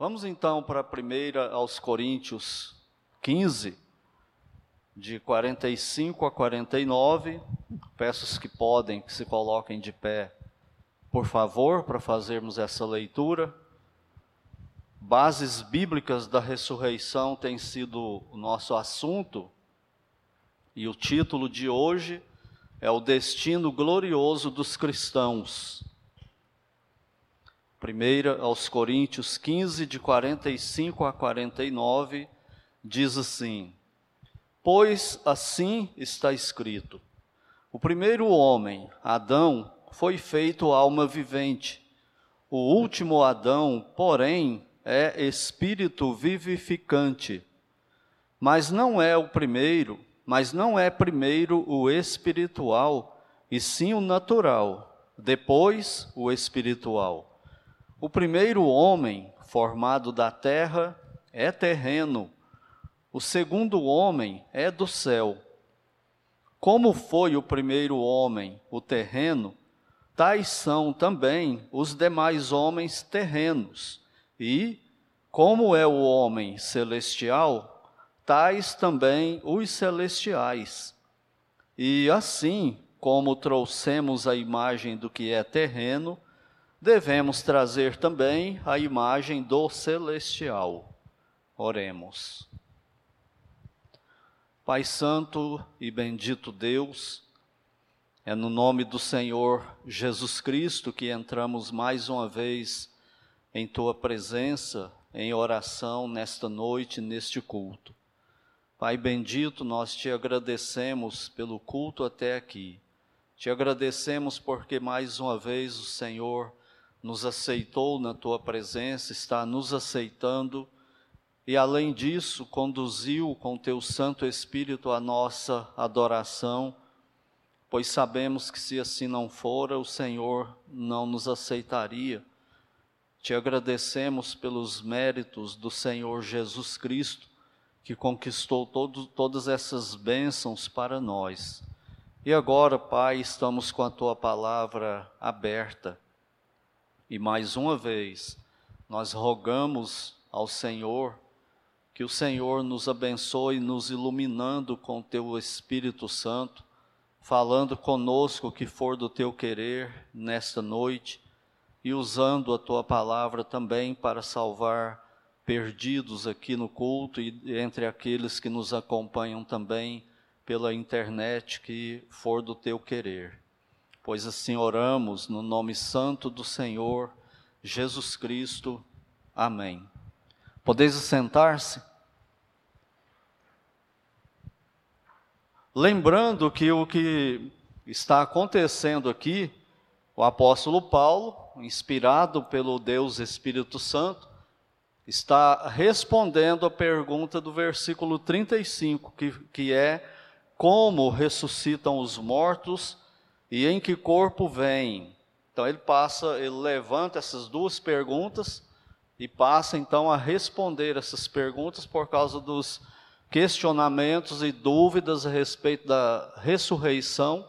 Vamos então para a primeira aos Coríntios 15, de 45 a 49. Peço os que podem que se coloquem de pé, por favor, para fazermos essa leitura. Bases bíblicas da ressurreição tem sido o nosso assunto, e o título de hoje é O Destino Glorioso dos Cristãos. Primeira aos Coríntios 15, de 45 a 49, diz assim: Pois assim está escrito: O primeiro homem, Adão, foi feito alma vivente. O último Adão, porém, é espírito vivificante. Mas não é o primeiro, mas não é primeiro o espiritual, e sim o natural, depois o espiritual. O primeiro homem formado da terra é terreno, o segundo homem é do céu. Como foi o primeiro homem, o terreno, tais são também os demais homens terrenos. E, como é o homem celestial, tais também os celestiais. E assim como trouxemos a imagem do que é terreno, devemos trazer também a imagem do celestial. Oremos. Pai Santo e bendito Deus, é no nome do Senhor Jesus Cristo que entramos mais uma vez em tua presença, em oração nesta noite, neste culto. Pai bendito, nós te agradecemos pelo culto até aqui. Te agradecemos porque mais uma vez o Senhor nos aceitou na tua presença, está nos aceitando e, além disso, conduziu com teu Santo Espírito a nossa adoração, pois sabemos que se assim não fora, o Senhor não nos aceitaria. Te agradecemos pelos méritos do Senhor Jesus Cristo, que conquistou todo, todas essas bênçãos para nós. E agora, Pai, estamos com a tua palavra aberta e mais uma vez, nós rogamos ao Senhor que o Senhor nos abençoe, nos iluminando com teu Espírito Santo, falando conosco o que for do teu querer nesta noite e usando a tua palavra também para salvar perdidos aqui no culto e entre aqueles que nos acompanham também pela internet que for do teu querer pois assim oramos no nome santo do Senhor Jesus Cristo. Amém. Podeis sentar-se? Lembrando que o que está acontecendo aqui, o apóstolo Paulo, inspirado pelo Deus Espírito Santo, está respondendo a pergunta do versículo 35, que, que é: Como ressuscitam os mortos e em que corpo vem? Então ele passa, ele levanta essas duas perguntas e passa então a responder essas perguntas por causa dos questionamentos e dúvidas a respeito da ressurreição,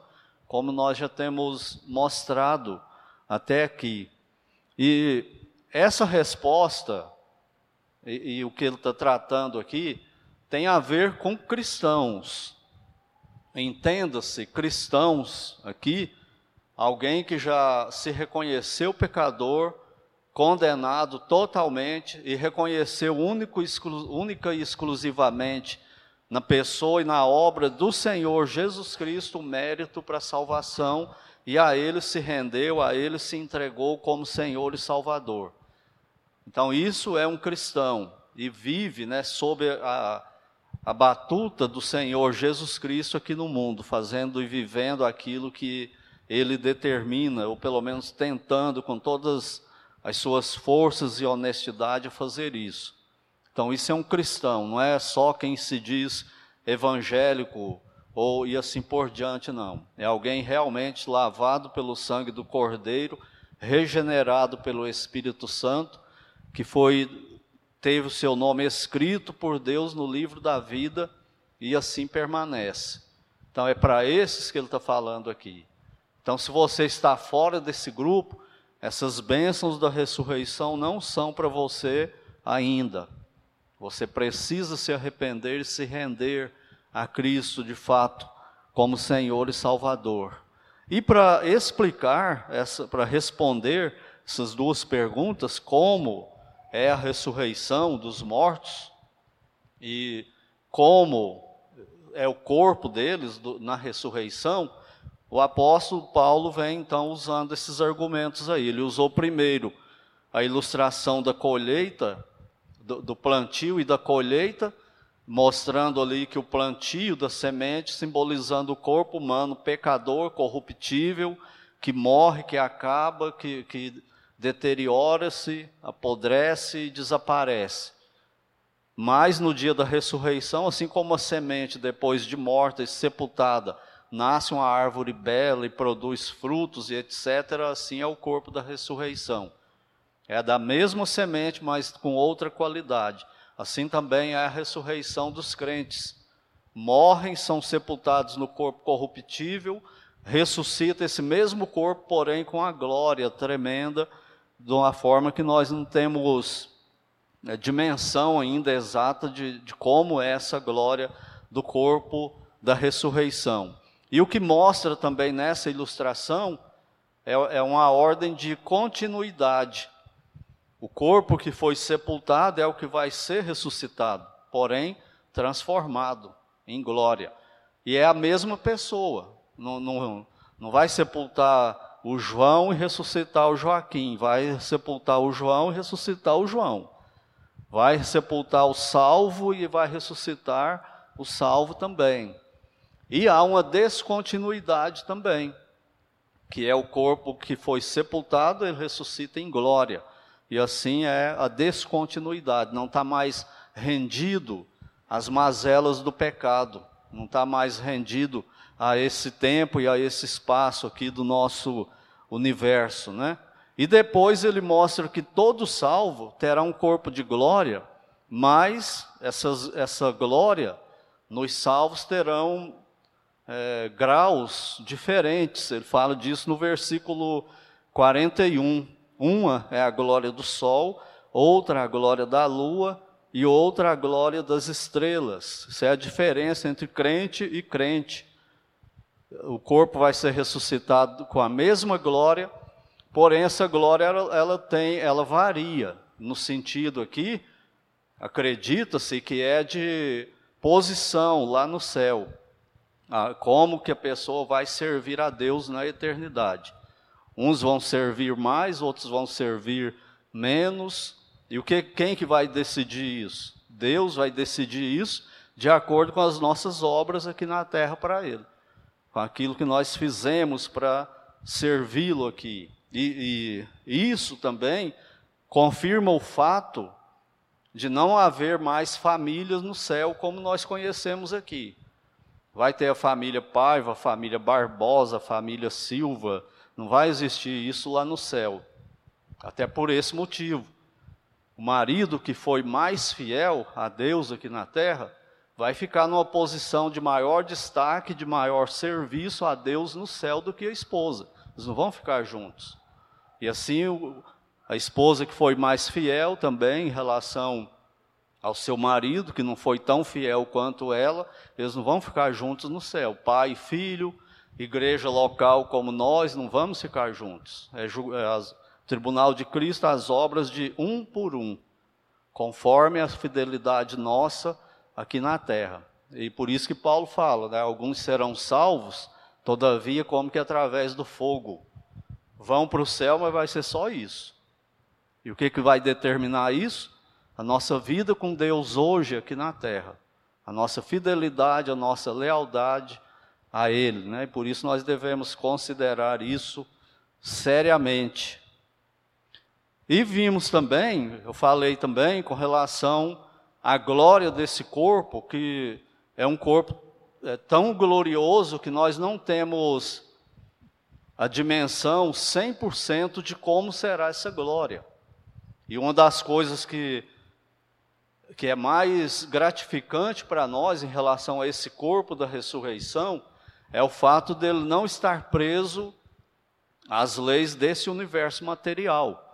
como nós já temos mostrado até aqui. E essa resposta, e, e o que ele está tratando aqui, tem a ver com cristãos. Entenda-se, cristãos aqui, alguém que já se reconheceu pecador, condenado totalmente e reconheceu único, exclu, única e exclusivamente na pessoa e na obra do Senhor Jesus Cristo o mérito para a salvação e a Ele se rendeu, a Ele se entregou como Senhor e Salvador. Então isso é um cristão e vive, né, sob a, a batuta do Senhor Jesus Cristo aqui no mundo, fazendo e vivendo aquilo que ele determina, ou pelo menos tentando com todas as suas forças e honestidade fazer isso. Então, isso é um cristão, não é só quem se diz evangélico ou e assim por diante, não. É alguém realmente lavado pelo sangue do Cordeiro, regenerado pelo Espírito Santo, que foi teve o seu nome escrito por Deus no livro da vida e assim permanece. Então é para esses que ele está falando aqui. Então, se você está fora desse grupo, essas bênçãos da ressurreição não são para você, ainda. Você precisa se arrepender e se render a Cristo de fato como Senhor e Salvador. E para explicar, para responder essas duas perguntas, como é a ressurreição dos mortos e como é o corpo deles do, na ressurreição, o apóstolo Paulo vem então usando esses argumentos aí. Ele usou primeiro a ilustração da colheita, do, do plantio e da colheita, mostrando ali que o plantio da semente simbolizando o corpo humano pecador, corruptível, que morre, que acaba, que, que deteriora-se, apodrece e desaparece. Mas no dia da ressurreição, assim como a semente depois de morta e sepultada, nasce uma árvore bela e produz frutos e etc., assim é o corpo da ressurreição. É da mesma semente, mas com outra qualidade. Assim também é a ressurreição dos crentes. Morrem, são sepultados no corpo corruptível, ressuscita esse mesmo corpo, porém com a glória tremenda, de uma forma que nós não temos né, dimensão ainda exata de, de como é essa glória do corpo da ressurreição. E o que mostra também nessa ilustração é, é uma ordem de continuidade. O corpo que foi sepultado é o que vai ser ressuscitado, porém transformado em glória. E é a mesma pessoa. Não, não, não vai sepultar o João e ressuscitar o Joaquim. Vai sepultar o João e ressuscitar o João. Vai sepultar o salvo e vai ressuscitar o salvo também. E há uma descontinuidade também, que é o corpo que foi sepultado, ele ressuscita em glória. E assim é a descontinuidade, não está mais rendido às mazelas do pecado, não está mais rendido a esse tempo e a esse espaço aqui do nosso universo, né? E depois ele mostra que todo salvo terá um corpo de glória, mas essas, essa glória nos salvos terão é, graus diferentes. Ele fala disso no versículo 41. Uma é a glória do sol, outra a glória da lua e outra a glória das estrelas. Isso é a diferença entre crente e crente. O corpo vai ser ressuscitado com a mesma glória, porém essa glória ela, ela tem, ela varia no sentido aqui, acredita-se que é de posição lá no céu. Ah, como que a pessoa vai servir a Deus na eternidade. Uns vão servir mais, outros vão servir menos. E o que, quem que vai decidir isso? Deus vai decidir isso de acordo com as nossas obras aqui na terra para Ele, com aquilo que nós fizemos para servi-lo aqui. E, e isso também confirma o fato de não haver mais famílias no céu como nós conhecemos aqui. Vai ter a família Paiva, a família Barbosa, a família Silva, não vai existir isso lá no céu. Até por esse motivo. O marido que foi mais fiel a Deus aqui na terra vai ficar numa posição de maior destaque, de maior serviço a Deus no céu do que a esposa. Eles não vão ficar juntos. E assim, a esposa que foi mais fiel também em relação ao seu marido, que não foi tão fiel quanto ela, eles não vão ficar juntos no céu. Pai e filho, igreja local como nós, não vamos ficar juntos. É, é tribunal de Cristo, as obras de um por um, conforme a fidelidade nossa aqui na terra. E por isso que Paulo fala, né, alguns serão salvos, todavia como que através do fogo. Vão para o céu, mas vai ser só isso. E o que, que vai determinar isso? A nossa vida com Deus hoje aqui na terra. A nossa fidelidade, a nossa lealdade, a Ele, né? E por isso nós devemos considerar isso seriamente. E vimos também, eu falei também com relação à glória desse corpo, que é um corpo é, tão glorioso que nós não temos a dimensão 100% de como será essa glória. E uma das coisas que, que é mais gratificante para nós em relação a esse corpo da ressurreição é o fato dele não estar preso às leis desse universo material.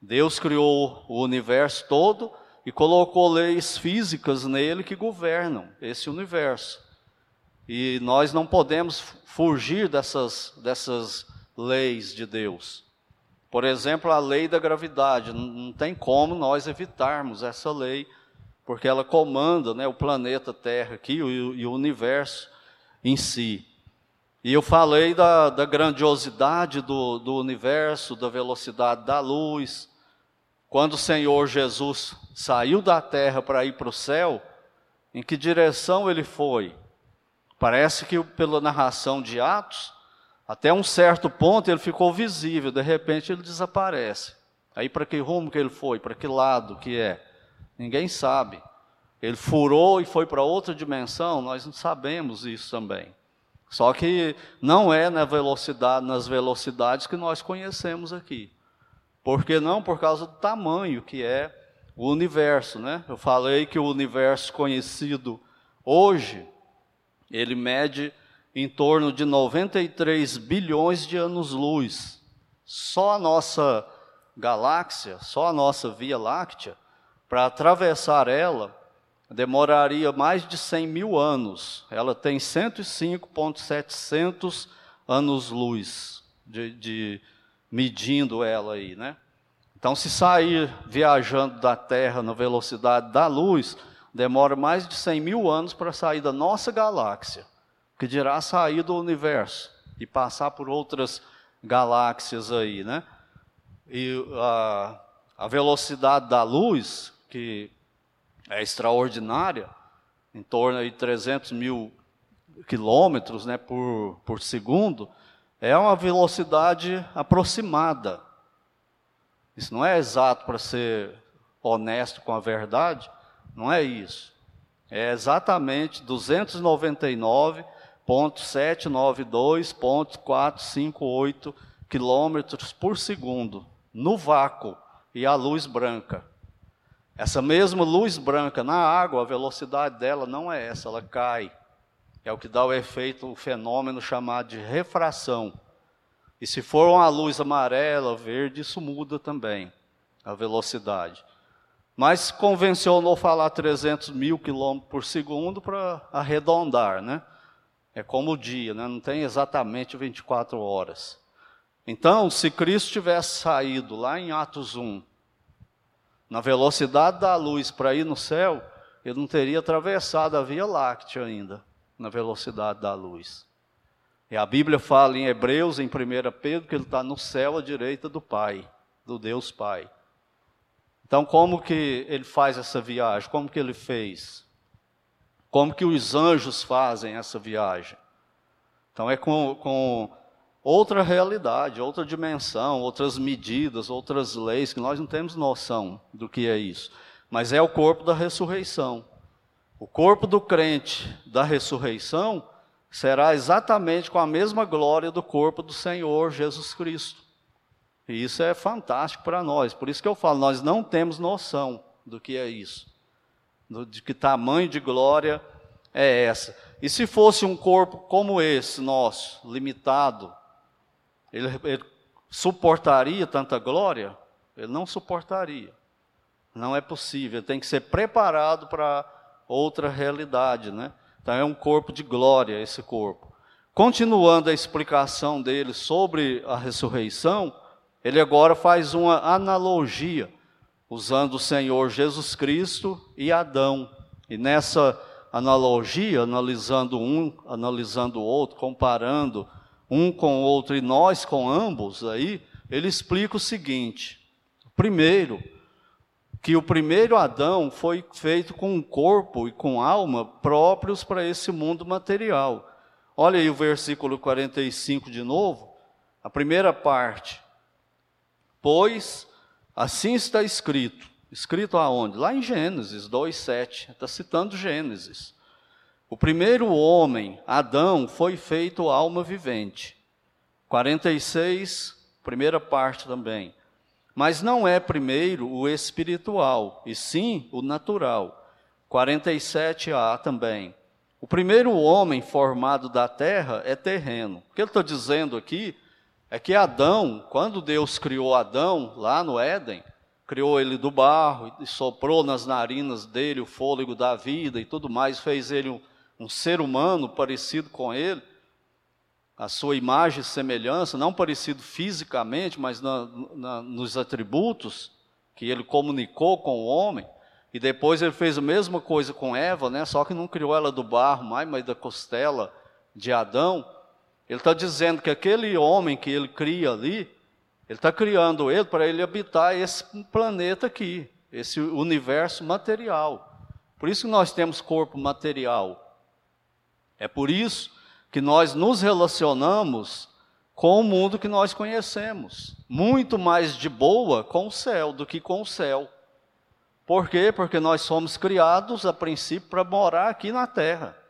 Deus criou o universo todo e colocou leis físicas nele que governam esse universo. E nós não podemos fugir dessas, dessas leis de Deus. Por exemplo, a lei da gravidade. Não tem como nós evitarmos essa lei, porque ela comanda né, o planeta Terra aqui e, e o universo em si. E eu falei da, da grandiosidade do, do universo, da velocidade da luz. Quando o Senhor Jesus saiu da terra para ir para o céu, em que direção ele foi? Parece que pela narração de Atos, até um certo ponto ele ficou visível, de repente ele desaparece. Aí para que rumo que ele foi? Para que lado que é? Ninguém sabe. Ele furou e foi para outra dimensão? Nós não sabemos isso também. Só que não é na velocidade, nas velocidades que nós conhecemos aqui. Por que não? Por causa do tamanho que é o universo, né? Eu falei que o universo conhecido hoje, ele mede em torno de 93 bilhões de anos-luz. Só a nossa galáxia, só a nossa Via Láctea, para atravessar ela, demoraria mais de 100 mil anos. Ela tem 105,700 anos-luz de, de, medindo ela aí, né? Então, se sair viajando da Terra na velocidade da luz, demora mais de 100 mil anos para sair da nossa galáxia, que dirá sair do universo e passar por outras galáxias aí, né? E a, a velocidade da luz, que é extraordinária, em torno de 300 mil quilômetros né, por, por segundo, é uma velocidade aproximada. Isso não é exato para ser honesto com a verdade, não é isso. É exatamente 299.792.458 quilômetros por segundo, no vácuo e a luz branca. Essa mesma luz branca na água, a velocidade dela não é essa, ela cai. É o que dá o efeito, o fenômeno chamado de refração. E se for uma luz amarela, verde, isso muda também a velocidade. Mas convencionou falar 300 mil quilômetros por segundo para arredondar, né? É como o dia, né? não tem exatamente 24 horas. Então, se Cristo tivesse saído lá em Atos 1, na velocidade da luz para ir no céu, ele não teria atravessado a Via Láctea ainda na velocidade da luz. E a Bíblia fala em Hebreus, em 1 Pedro, que ele está no céu à direita do Pai, do Deus Pai. Então, como que ele faz essa viagem? Como que ele fez? Como que os anjos fazem essa viagem? Então, é com, com outra realidade, outra dimensão, outras medidas, outras leis, que nós não temos noção do que é isso. Mas é o corpo da ressurreição. O corpo do crente da ressurreição será exatamente com a mesma glória do corpo do Senhor Jesus Cristo. E isso é fantástico para nós. Por isso que eu falo, nós não temos noção do que é isso. De que tamanho de glória é essa. E se fosse um corpo como esse nosso, limitado, ele, ele suportaria tanta glória? Ele não suportaria. Não é possível. Ele tem que ser preparado para outra realidade, né? Então é um corpo de glória esse corpo. Continuando a explicação dele sobre a ressurreição, ele agora faz uma analogia usando o Senhor Jesus Cristo e Adão. E nessa analogia, analisando um, analisando o outro, comparando um com o outro e nós com ambos, aí, ele explica o seguinte: primeiro, que o primeiro Adão foi feito com um corpo e com alma próprios para esse mundo material. Olha aí o versículo 45 de novo, a primeira parte. Pois assim está escrito. Escrito aonde? Lá em Gênesis 2:7. Está citando Gênesis. O primeiro homem, Adão, foi feito alma vivente. 46, primeira parte também. Mas não é primeiro o espiritual, e sim o natural. 47a também. O primeiro homem formado da terra é terreno. O que ele está dizendo aqui é que Adão, quando Deus criou Adão lá no Éden, criou ele do barro e soprou nas narinas dele o fôlego da vida e tudo mais, fez ele um, um ser humano parecido com ele, a sua imagem e semelhança, não parecido fisicamente, mas na, na, nos atributos que ele comunicou com o homem. E depois ele fez a mesma coisa com Eva, né? só que não criou ela do barro mais, mas da costela de Adão. Ele está dizendo que aquele homem que ele cria ali, ele está criando ele para ele habitar esse planeta aqui, esse universo material. Por isso que nós temos corpo material. É por isso que nós nos relacionamos com o mundo que nós conhecemos, muito mais de boa com o céu do que com o céu. Por quê? Porque nós somos criados a princípio para morar aqui na terra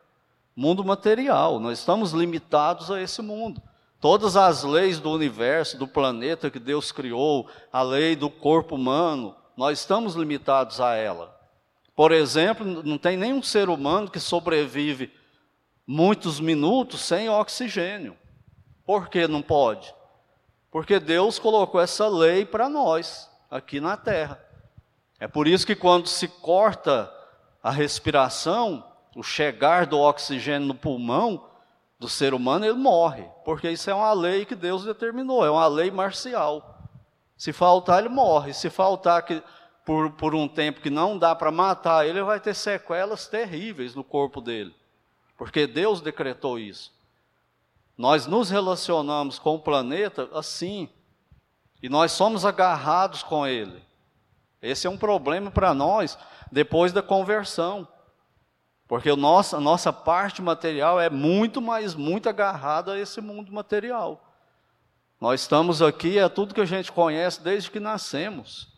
mundo material, nós estamos limitados a esse mundo. Todas as leis do universo, do planeta que Deus criou, a lei do corpo humano, nós estamos limitados a ela. Por exemplo, não tem nenhum ser humano que sobrevive muitos minutos sem oxigênio. Por que não pode? Porque Deus colocou essa lei para nós, aqui na Terra. É por isso que quando se corta a respiração, o chegar do oxigênio no pulmão do ser humano, ele morre, porque isso é uma lei que Deus determinou, é uma lei marcial. Se faltar, ele morre. Se faltar que, por, por um tempo que não dá para matar ele, vai ter sequelas terríveis no corpo dele, porque Deus decretou isso. Nós nos relacionamos com o planeta assim, e nós somos agarrados com ele. Esse é um problema para nós depois da conversão. Porque o a nossa parte material é muito mais, muito agarrada a esse mundo material. Nós estamos aqui, é tudo que a gente conhece desde que nascemos.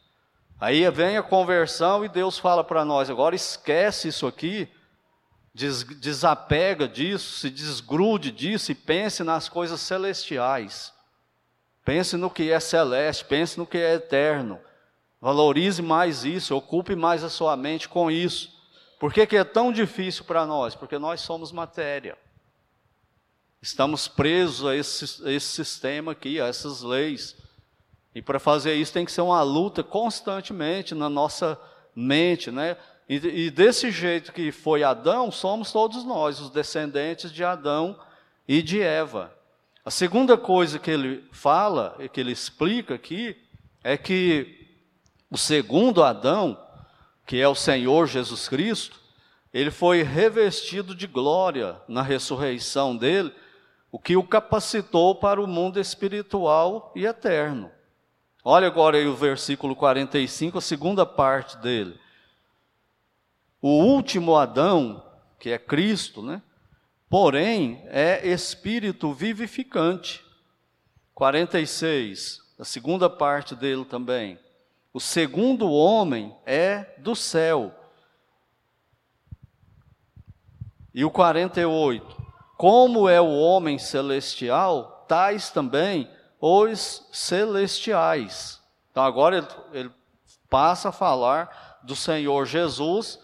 Aí vem a conversão e Deus fala para nós: agora esquece isso aqui, des, desapega disso, se desgrude disso e pense nas coisas celestiais. Pense no que é celeste, pense no que é eterno. Valorize mais isso, ocupe mais a sua mente com isso. Por que, que é tão difícil para nós? Porque nós somos matéria. Estamos presos a esse, a esse sistema aqui, a essas leis. E para fazer isso tem que ser uma luta constantemente na nossa mente, né? E, e, desse jeito que foi Adão, somos todos nós, os descendentes de Adão e de Eva. A segunda coisa que ele fala, que ele explica aqui, é que o segundo Adão, que é o Senhor Jesus Cristo, ele foi revestido de glória na ressurreição dele, o que o capacitou para o mundo espiritual e eterno. Olha agora aí o versículo 45, a segunda parte dele. O último Adão, que é Cristo, né? Porém, é espírito vivificante. 46, a segunda parte dele também. O segundo homem é do céu. E o 48. Como é o homem celestial, tais também os celestiais. Então agora ele, ele passa a falar do Senhor Jesus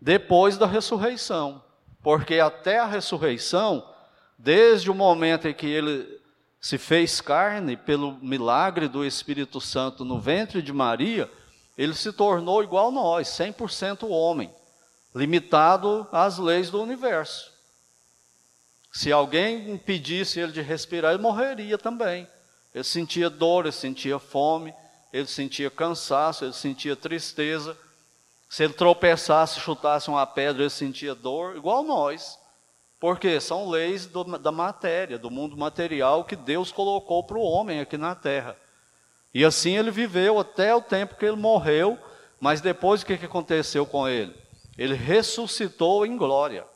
depois da ressurreição. Porque até a ressurreição, desde o momento em que ele se fez carne pelo milagre do Espírito Santo no ventre de Maria, ele se tornou igual a nós, 100% homem, limitado às leis do universo. Se alguém impedisse ele de respirar, ele morreria também. Ele sentia dor, ele sentia fome, ele sentia cansaço, ele sentia tristeza. Se ele tropeçasse, chutasse uma pedra, ele sentia dor, igual nós. Porque são leis do, da matéria, do mundo material que Deus colocou para o homem aqui na terra. E assim ele viveu até o tempo que ele morreu, mas depois o que, que aconteceu com ele? Ele ressuscitou em glória.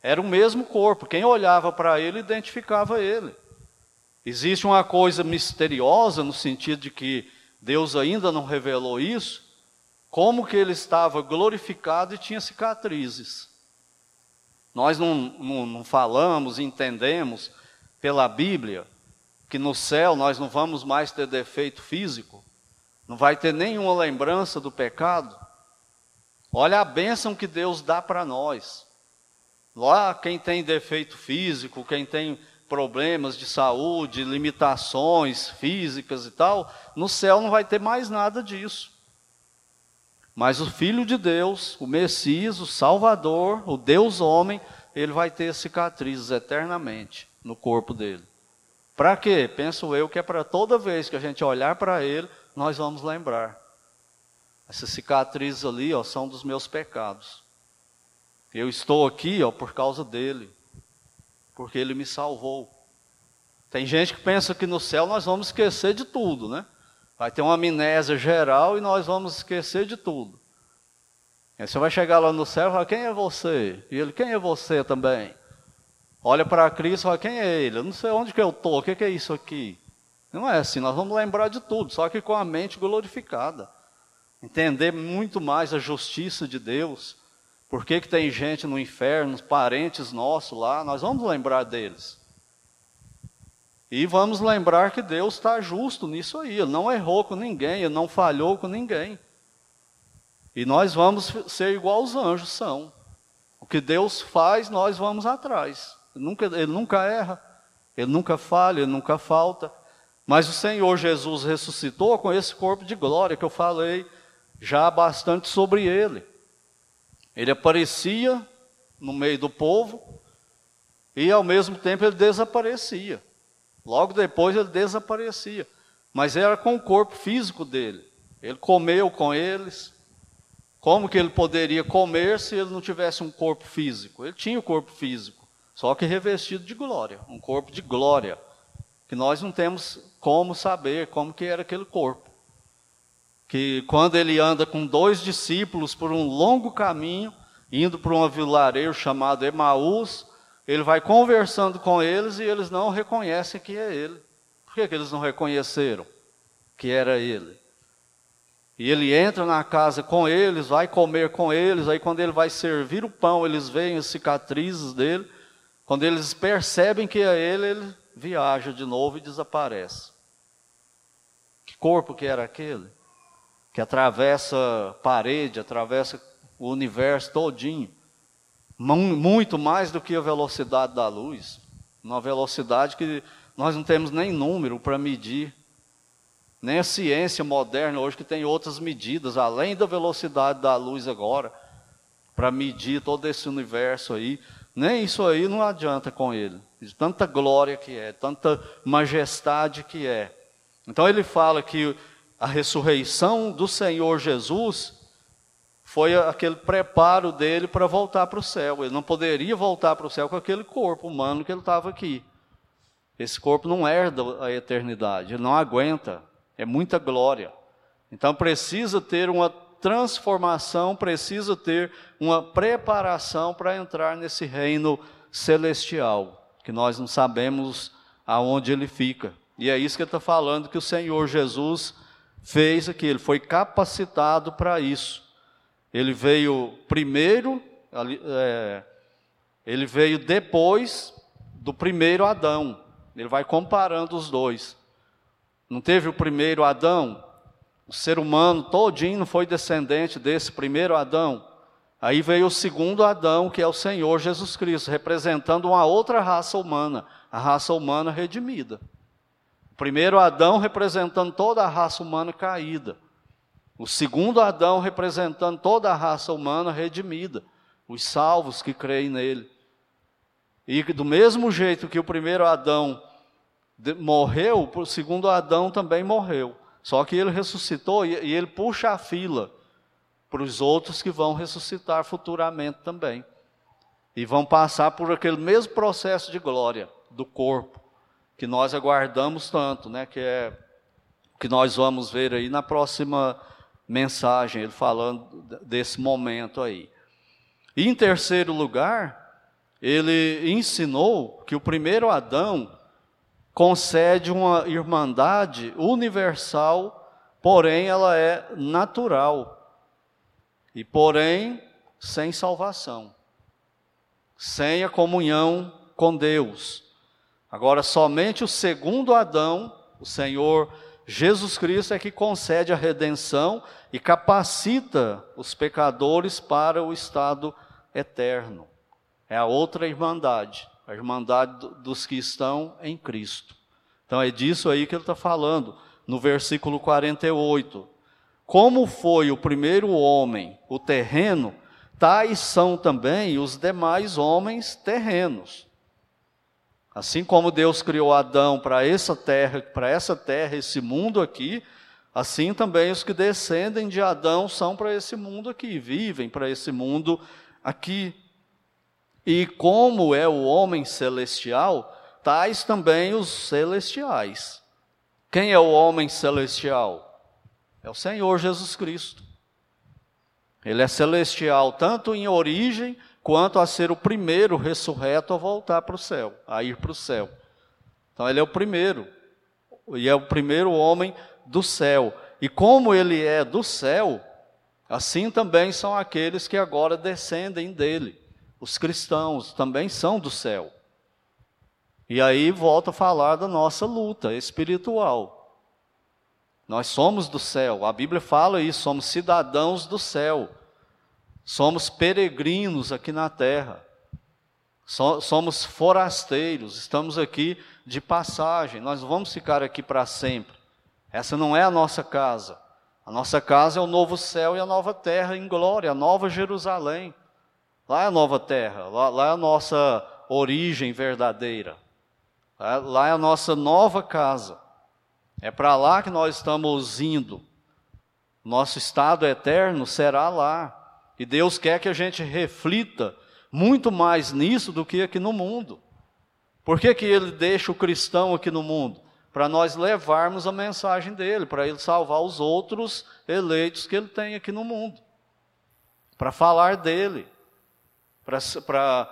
Era o mesmo corpo, quem olhava para ele identificava ele. Existe uma coisa misteriosa no sentido de que Deus ainda não revelou isso, como que ele estava glorificado e tinha cicatrizes. Nós não, não, não falamos, entendemos pela Bíblia que no céu nós não vamos mais ter defeito físico, não vai ter nenhuma lembrança do pecado. Olha a bênção que Deus dá para nós. Lá, quem tem defeito físico, quem tem problemas de saúde, limitações físicas e tal, no céu não vai ter mais nada disso. Mas o Filho de Deus, o Messias, o Salvador, o Deus homem, ele vai ter cicatrizes eternamente no corpo dele. Para quê? Penso eu que é para toda vez que a gente olhar para ele, nós vamos lembrar. Essas cicatrizes ali, ó, são dos meus pecados. Eu estou aqui, ó, por causa dele, porque ele me salvou. Tem gente que pensa que no céu nós vamos esquecer de tudo, né? Vai ter uma amnésia geral e nós vamos esquecer de tudo. Aí você vai chegar lá no céu e falar, quem é você? E ele, quem é você também? Olha para Cristo e fala, quem é ele? Eu não sei onde que eu estou, o que, que é isso aqui? Não é assim, nós vamos lembrar de tudo, só que com a mente glorificada. Entender muito mais a justiça de Deus. Por que, que tem gente no inferno, parentes nossos lá, nós vamos lembrar deles. E vamos lembrar que Deus está justo nisso aí. Ele não errou com ninguém, ele não falhou com ninguém. E nós vamos ser igual os anjos são. O que Deus faz, nós vamos atrás. Ele nunca, ele nunca erra, ele nunca falha, ele nunca falta. Mas o Senhor Jesus ressuscitou com esse corpo de glória que eu falei já bastante sobre ele. Ele aparecia no meio do povo e ao mesmo tempo ele desaparecia. Logo depois ele desaparecia. Mas era com o corpo físico dele. Ele comeu com eles. Como que ele poderia comer se ele não tivesse um corpo físico? Ele tinha o um corpo físico, só que revestido de glória, um corpo de glória, que nós não temos como saber como que era aquele corpo. Que quando ele anda com dois discípulos por um longo caminho, indo para um vilarejo chamado Emaús, ele vai conversando com eles e eles não reconhecem que é ele. Por que, que eles não reconheceram que era ele? E ele entra na casa com eles, vai comer com eles, aí quando ele vai servir o pão, eles veem as cicatrizes dele. Quando eles percebem que é ele, ele viaja de novo e desaparece. Que corpo que era aquele? Que atravessa parede, atravessa o universo todinho muito mais do que a velocidade da luz, uma velocidade que nós não temos nem número para medir, nem a ciência moderna hoje que tem outras medidas, além da velocidade da luz agora, para medir todo esse universo aí, nem isso aí não adianta com ele, de tanta glória que é, tanta majestade que é. Então ele fala que a ressurreição do Senhor Jesus foi aquele preparo dele para voltar para o céu. Ele não poderia voltar para o céu com aquele corpo humano que ele estava aqui. Esse corpo não herda a eternidade, ele não aguenta, é muita glória. Então precisa ter uma transformação, precisa ter uma preparação para entrar nesse reino celestial, que nós não sabemos aonde ele fica. E é isso que ele está falando que o Senhor Jesus fez aqui, ele foi capacitado para isso. Ele veio primeiro, é, ele veio depois do primeiro Adão. Ele vai comparando os dois. Não teve o primeiro Adão? O ser humano todinho não foi descendente desse primeiro Adão. Aí veio o segundo Adão, que é o Senhor Jesus Cristo, representando uma outra raça humana, a raça humana redimida. O primeiro Adão representando toda a raça humana caída. O segundo Adão representando toda a raça humana redimida, os salvos que creem nele. E do mesmo jeito que o primeiro Adão morreu, o segundo Adão também morreu. Só que ele ressuscitou e ele puxa a fila para os outros que vão ressuscitar futuramente também. E vão passar por aquele mesmo processo de glória do corpo que nós aguardamos tanto, né? Que é que nós vamos ver aí na próxima mensagem, ele falando desse momento aí. E em terceiro lugar, ele ensinou que o primeiro Adão concede uma irmandade universal, porém ela é natural. E porém sem salvação. Sem a comunhão com Deus. Agora somente o segundo Adão, o Senhor Jesus Cristo é que concede a redenção e capacita os pecadores para o estado eterno. É a outra irmandade, a irmandade dos que estão em Cristo. Então é disso aí que ele está falando no versículo 48. como foi o primeiro homem, o terreno, tais são também os demais homens terrenos. Assim como Deus criou Adão para essa terra, para essa terra, esse mundo aqui, assim também os que descendem de Adão são para esse mundo aqui, vivem para esse mundo aqui. E como é o homem celestial, tais também os celestiais. Quem é o homem celestial? É o Senhor Jesus Cristo. Ele é celestial tanto em origem quanto a ser o primeiro ressurreto a voltar para o céu, a ir para o céu. Então ele é o primeiro, e é o primeiro homem do céu. E como ele é do céu, assim também são aqueles que agora descendem dele. Os cristãos também são do céu. E aí volta a falar da nossa luta espiritual. Nós somos do céu, a Bíblia fala isso, somos cidadãos do céu. Somos peregrinos aqui na terra. somos forasteiros, estamos aqui de passagem. Nós vamos ficar aqui para sempre. Essa não é a nossa casa. A nossa casa é o novo céu e a nova terra em glória, a nova Jerusalém. Lá é a nova terra, lá, lá é a nossa origem verdadeira. Lá, lá é a nossa nova casa. É para lá que nós estamos indo. Nosso estado eterno será lá. E Deus quer que a gente reflita muito mais nisso do que aqui no mundo. Por que, que Ele deixa o cristão aqui no mundo? Para nós levarmos a mensagem dele, para Ele salvar os outros eleitos que Ele tem aqui no mundo. Para falar dele, para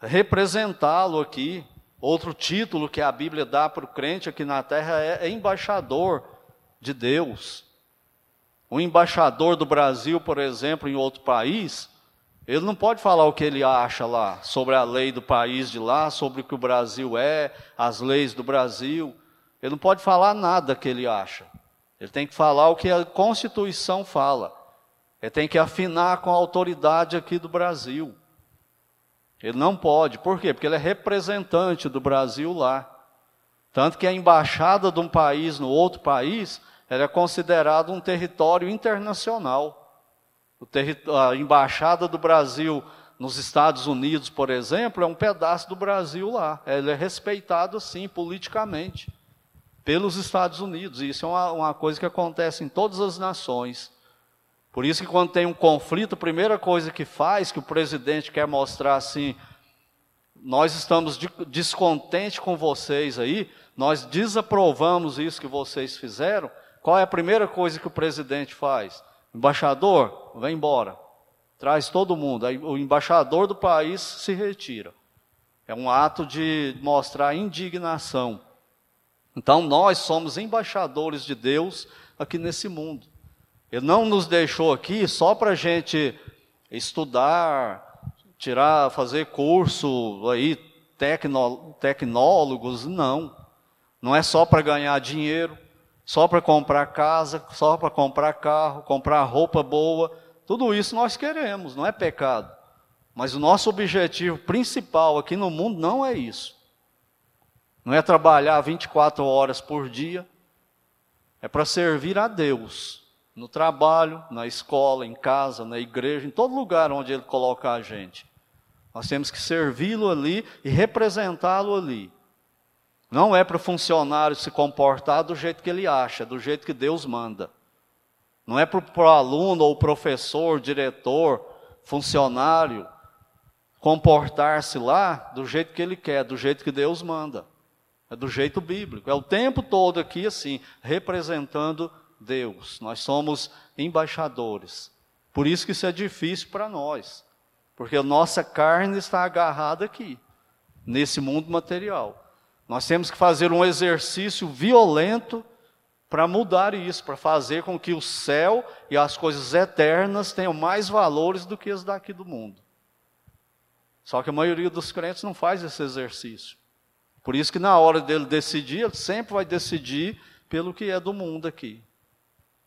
representá-lo aqui. Outro título que a Bíblia dá para o crente aqui na terra é, é embaixador de Deus. Um embaixador do Brasil, por exemplo, em outro país, ele não pode falar o que ele acha lá sobre a lei do país de lá, sobre o que o Brasil é, as leis do Brasil. Ele não pode falar nada que ele acha. Ele tem que falar o que a Constituição fala. Ele tem que afinar com a autoridade aqui do Brasil. Ele não pode. Por quê? Porque ele é representante do Brasil lá. Tanto que a embaixada de um país no outro país era considerado um território internacional. a embaixada do Brasil nos Estados Unidos, por exemplo, é um pedaço do Brasil lá. Ele é respeitado, sim, politicamente, pelos Estados Unidos. Isso é uma, uma coisa que acontece em todas as nações. Por isso que quando tem um conflito, a primeira coisa que faz, que o presidente quer mostrar assim, nós estamos descontentes com vocês aí, nós desaprovamos isso que vocês fizeram, qual é a primeira coisa que o presidente faz? Embaixador, vem embora. Traz todo mundo. Aí, o embaixador do país se retira. É um ato de mostrar indignação. Então nós somos embaixadores de Deus aqui nesse mundo. Ele não nos deixou aqui só para a gente estudar, tirar, fazer curso aí, tecno, tecnólogos, não. Não é só para ganhar dinheiro, só para comprar casa, só para comprar carro, comprar roupa boa. Tudo isso nós queremos, não é pecado. Mas o nosso objetivo principal aqui no mundo não é isso. Não é trabalhar 24 horas por dia. É para servir a Deus. No trabalho, na escola, em casa, na igreja, em todo lugar onde Ele coloca a gente. Nós temos que servi-lo ali e representá-lo ali. Não é para o funcionário se comportar do jeito que ele acha, do jeito que Deus manda. Não é para o aluno ou professor, diretor, funcionário comportar-se lá do jeito que ele quer, do jeito que Deus manda. É do jeito bíblico. É o tempo todo aqui assim, representando Deus. Nós somos embaixadores. Por isso que isso é difícil para nós. Porque a nossa carne está agarrada aqui, nesse mundo material. Nós temos que fazer um exercício violento para mudar isso, para fazer com que o céu e as coisas eternas tenham mais valores do que as daqui do mundo. Só que a maioria dos crentes não faz esse exercício. Por isso que na hora dele decidir, ele sempre vai decidir pelo que é do mundo aqui.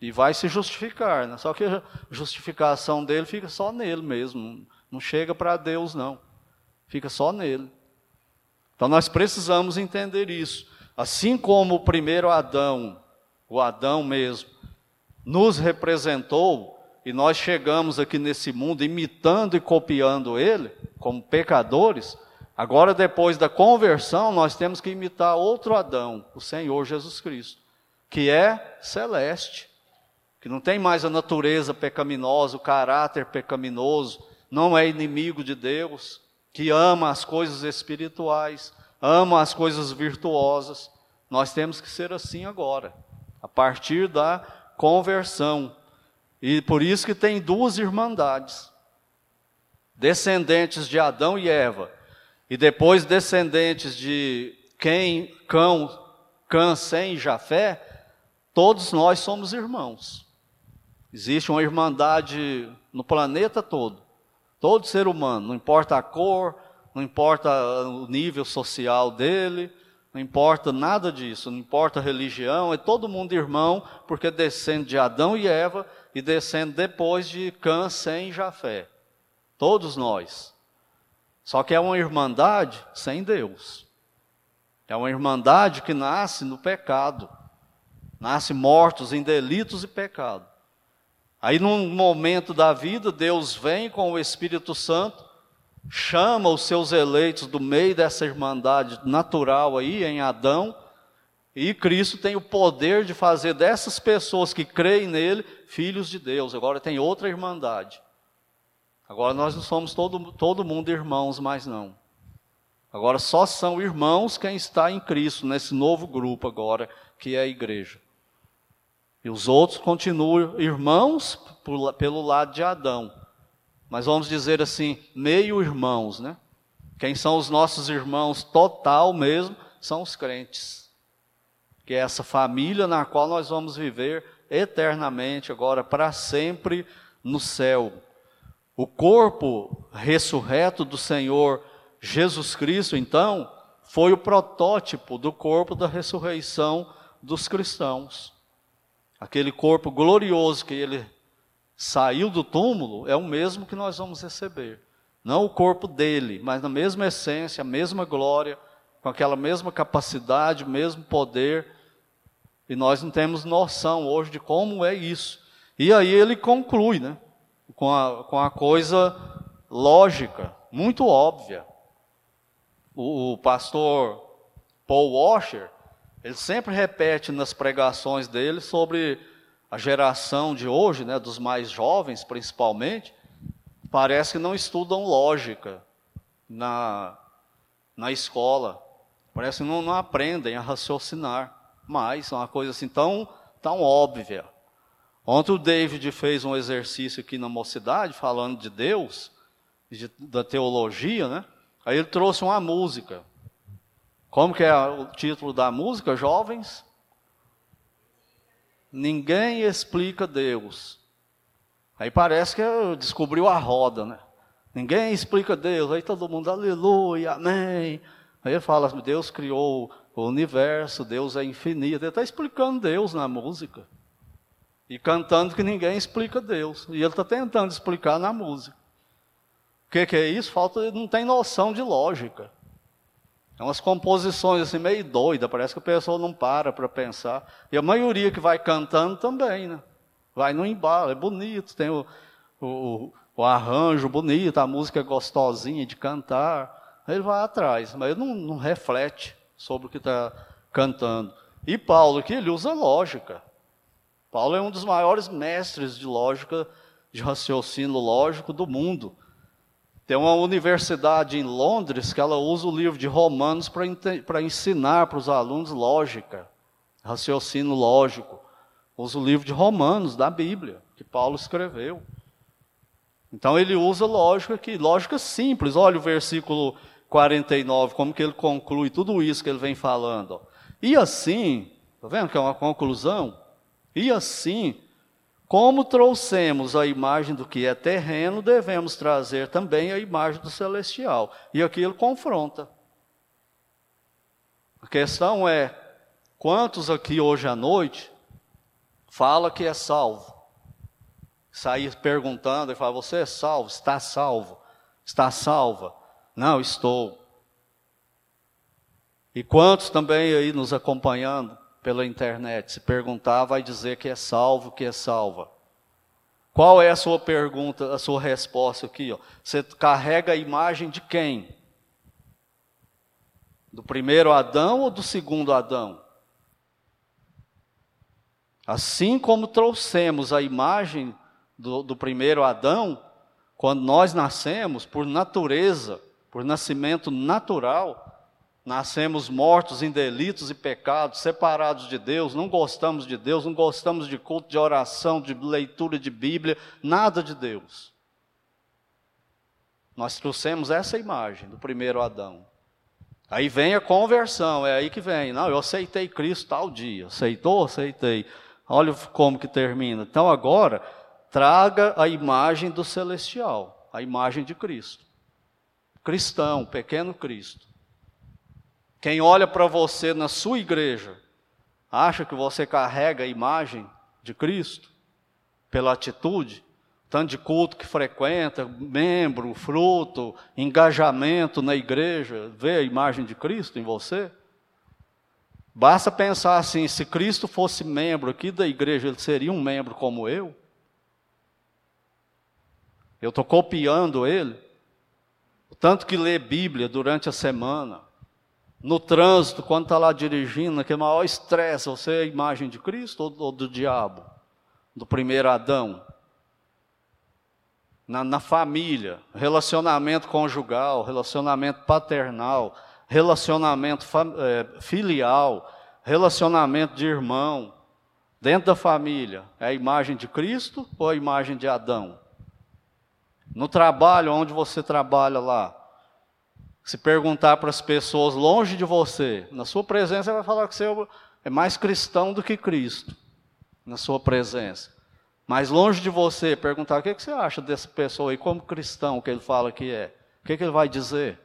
E vai se justificar, né? só que a justificação dele fica só nele mesmo, não chega para Deus não, fica só nele. Então nós precisamos entender isso. Assim como o primeiro Adão, o Adão mesmo, nos representou e nós chegamos aqui nesse mundo imitando e copiando ele, como pecadores, agora depois da conversão nós temos que imitar outro Adão, o Senhor Jesus Cristo, que é celeste, que não tem mais a natureza pecaminosa, o caráter pecaminoso, não é inimigo de Deus, que ama as coisas espirituais, ama as coisas virtuosas. Nós temos que ser assim agora, a partir da conversão. E por isso que tem duas irmandades. Descendentes de Adão e Eva, e depois descendentes de quem, Cão, Cã, Sem Jafé, todos nós somos irmãos. Existe uma irmandade no planeta todo. Todo ser humano, não importa a cor, não importa o nível social dele, não importa nada disso, não importa a religião, é todo mundo irmão, porque descende de Adão e Eva e descende depois de Cã, Sem e Jafé. Todos nós. Só que é uma irmandade sem Deus. É uma irmandade que nasce no pecado. Nasce mortos em delitos e pecado. Aí, num momento da vida, Deus vem com o Espírito Santo chama os seus eleitos do meio dessa irmandade natural aí, em Adão, e Cristo tem o poder de fazer dessas pessoas que creem nele filhos de Deus. Agora tem outra irmandade. Agora nós não somos todo, todo mundo irmãos mais não. Agora só são irmãos quem está em Cristo, nesse novo grupo agora, que é a igreja. E os outros continuam irmãos pelo lado de Adão mas vamos dizer assim, meio irmãos, né? Quem são os nossos irmãos total mesmo são os crentes. Que é essa família na qual nós vamos viver eternamente, agora para sempre no céu. O corpo ressurreto do Senhor Jesus Cristo, então, foi o protótipo do corpo da ressurreição dos cristãos. Aquele corpo glorioso que ele saiu do túmulo é o mesmo que nós vamos receber. Não o corpo dele, mas na mesma essência, a mesma glória, com aquela mesma capacidade, o mesmo poder. E nós não temos noção hoje de como é isso. E aí ele conclui, né? Com a, com a coisa lógica, muito óbvia. O, o pastor Paul Washer, ele sempre repete nas pregações dele sobre a geração de hoje, né, dos mais jovens principalmente, parece que não estudam lógica na, na escola. Parece que não, não aprendem a raciocinar mais, é uma coisa assim tão, tão óbvia. Ontem o David fez um exercício aqui na mocidade, falando de Deus, de, da teologia, né? Aí ele trouxe uma música. Como que é o título da música, jovens? Ninguém explica Deus. Aí parece que descobriu a roda, né? Ninguém explica Deus. Aí todo mundo, aleluia, amém. Aí fala, Deus criou o universo, Deus é infinito. Ele está explicando Deus na música. E cantando que ninguém explica Deus. E ele está tentando explicar na música. O que, que é isso? Falta, não tem noção de lógica. É umas composições assim meio doida, parece que a pessoa não para para pensar. E a maioria que vai cantando também, né? Vai no embalo, é bonito, tem o, o, o arranjo bonito, a música é gostosinha de cantar. Ele vai atrás, mas ele não, não reflete sobre o que está cantando. E Paulo aqui, ele usa lógica. Paulo é um dos maiores mestres de lógica, de raciocínio lógico do mundo. Tem uma universidade em Londres que ela usa o livro de Romanos para ensinar para os alunos lógica, raciocínio lógico. Usa o livro de Romanos, da Bíblia, que Paulo escreveu. Então ele usa lógica aqui, lógica simples. Olha o versículo 49, como que ele conclui tudo isso que ele vem falando. E assim, está vendo que é uma conclusão? E assim, como trouxemos a imagem do que é terreno, devemos trazer também a imagem do celestial. E aqui ele confronta. A questão é: quantos aqui hoje à noite fala que é salvo? Sair perguntando e fala: Você é salvo? Está salvo? Está salva? Não, estou. E quantos também aí nos acompanhando pela internet. Se perguntar, vai dizer que é salvo, que é salva. Qual é a sua pergunta, a sua resposta aqui? Ó? Você carrega a imagem de quem? Do primeiro Adão ou do segundo Adão? Assim como trouxemos a imagem do, do primeiro Adão, quando nós nascemos, por natureza, por nascimento natural, nascemos mortos em delitos e pecados, separados de Deus, não gostamos de Deus, não gostamos de culto, de oração, de leitura de Bíblia, nada de Deus. Nós trouxemos essa imagem do primeiro Adão. Aí vem a conversão, é aí que vem. Não, eu aceitei Cristo tal dia. Aceitou? Aceitei. Olha como que termina. Então agora, traga a imagem do celestial, a imagem de Cristo. Cristão, pequeno Cristo. Quem olha para você na sua igreja, acha que você carrega a imagem de Cristo pela atitude, tanto de culto que frequenta, membro, fruto, engajamento na igreja, vê a imagem de Cristo em você? Basta pensar assim: se Cristo fosse membro aqui da igreja, ele seria um membro como eu? Eu estou copiando ele. O tanto que lê Bíblia durante a semana, no trânsito, quando está lá dirigindo, aquele maior estresse, você é a imagem de Cristo ou, ou do diabo? Do primeiro Adão? Na, na família, relacionamento conjugal, relacionamento paternal, relacionamento é, filial, relacionamento de irmão, dentro da família, é a imagem de Cristo ou a imagem de Adão? No trabalho, onde você trabalha lá, se perguntar para as pessoas longe de você, na sua presença, vai falar que você é mais cristão do que Cristo, na sua presença. Mas longe de você, perguntar o que, você acha dessa pessoa aí, como cristão que ele fala que é. O que, que ele vai dizer?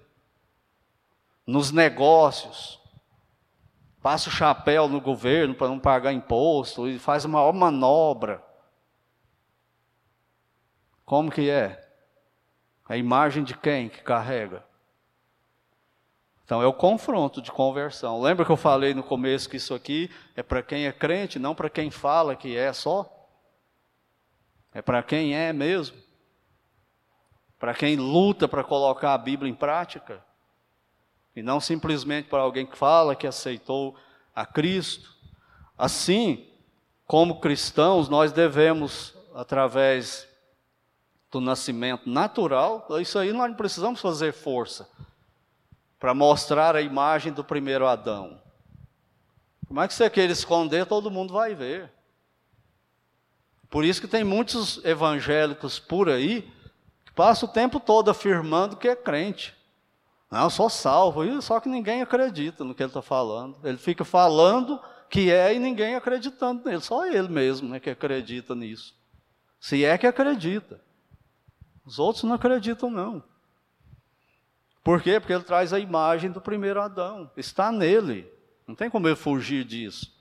nos negócios, passa o chapéu no governo para não pagar imposto e faz uma maior manobra. Como que é? A imagem de quem que carrega? Então é o confronto de conversão. Lembra que eu falei no começo que isso aqui é para quem é crente, não para quem fala que é só? É para quem é mesmo. Para quem luta para colocar a Bíblia em prática. E não simplesmente para alguém que fala que aceitou a Cristo. Assim, como cristãos, nós devemos, através do nascimento natural, isso aí nós não precisamos fazer força para mostrar a imagem do primeiro Adão. Como é que você quer esconder, todo mundo vai ver. Por isso que tem muitos evangélicos por aí que passam o tempo todo afirmando que é crente. Não, sou salvo. Só que ninguém acredita no que ele está falando. Ele fica falando que é e ninguém acreditando nele. Só ele mesmo né, que acredita nisso. Se é que acredita. Os outros não acreditam, não. Por quê? Porque ele traz a imagem do primeiro Adão. Está nele. Não tem como ele fugir disso.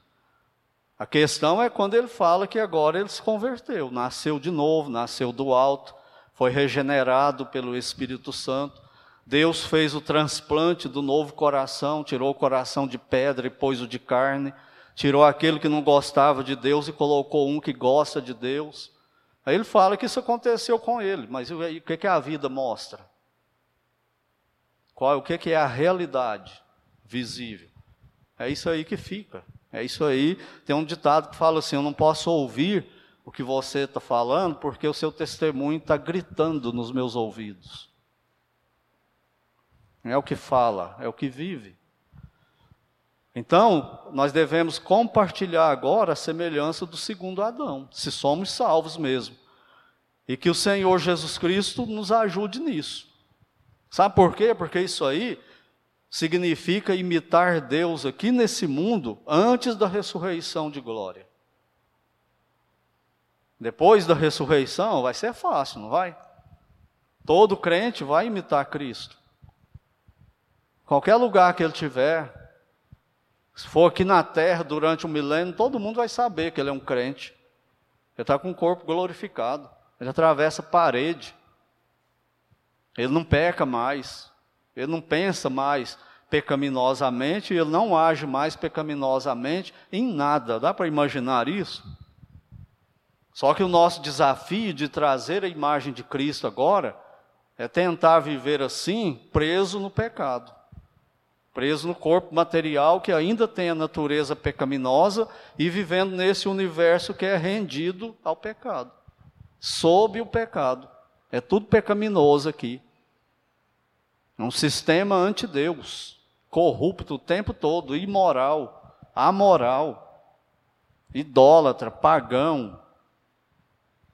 A questão é quando ele fala que agora ele se converteu, nasceu de novo, nasceu do alto, foi regenerado pelo Espírito Santo Deus fez o transplante do novo coração, tirou o coração de pedra e pôs o de carne, tirou aquele que não gostava de Deus e colocou um que gosta de Deus. Aí ele fala que isso aconteceu com ele, mas o que, que a vida mostra? Qual, o que, que é a realidade visível? É isso aí que fica. É isso aí. Tem um ditado que fala assim: Eu não posso ouvir o que você está falando, porque o seu testemunho está gritando nos meus ouvidos. É o que fala, é o que vive. Então, nós devemos compartilhar agora a semelhança do segundo Adão, se somos salvos mesmo. E que o Senhor Jesus Cristo nos ajude nisso. Sabe por quê? Porque isso aí significa imitar Deus aqui nesse mundo antes da ressurreição de glória. Depois da ressurreição vai ser fácil, não vai? Todo crente vai imitar Cristo. Qualquer lugar que ele tiver, se for aqui na terra durante um milênio, todo mundo vai saber que ele é um crente. Ele está com o corpo glorificado. Ele atravessa parede. Ele não peca mais. Ele não pensa mais pecaminosamente, ele não age mais pecaminosamente em nada. Dá para imaginar isso? Só que o nosso desafio de trazer a imagem de Cristo agora é tentar viver assim, preso no pecado. Preso no corpo material que ainda tem a natureza pecaminosa e vivendo nesse universo que é rendido ao pecado. Sob o pecado. É tudo pecaminoso aqui. É um sistema anti-Deus, corrupto o tempo todo, imoral, amoral, idólatra, pagão,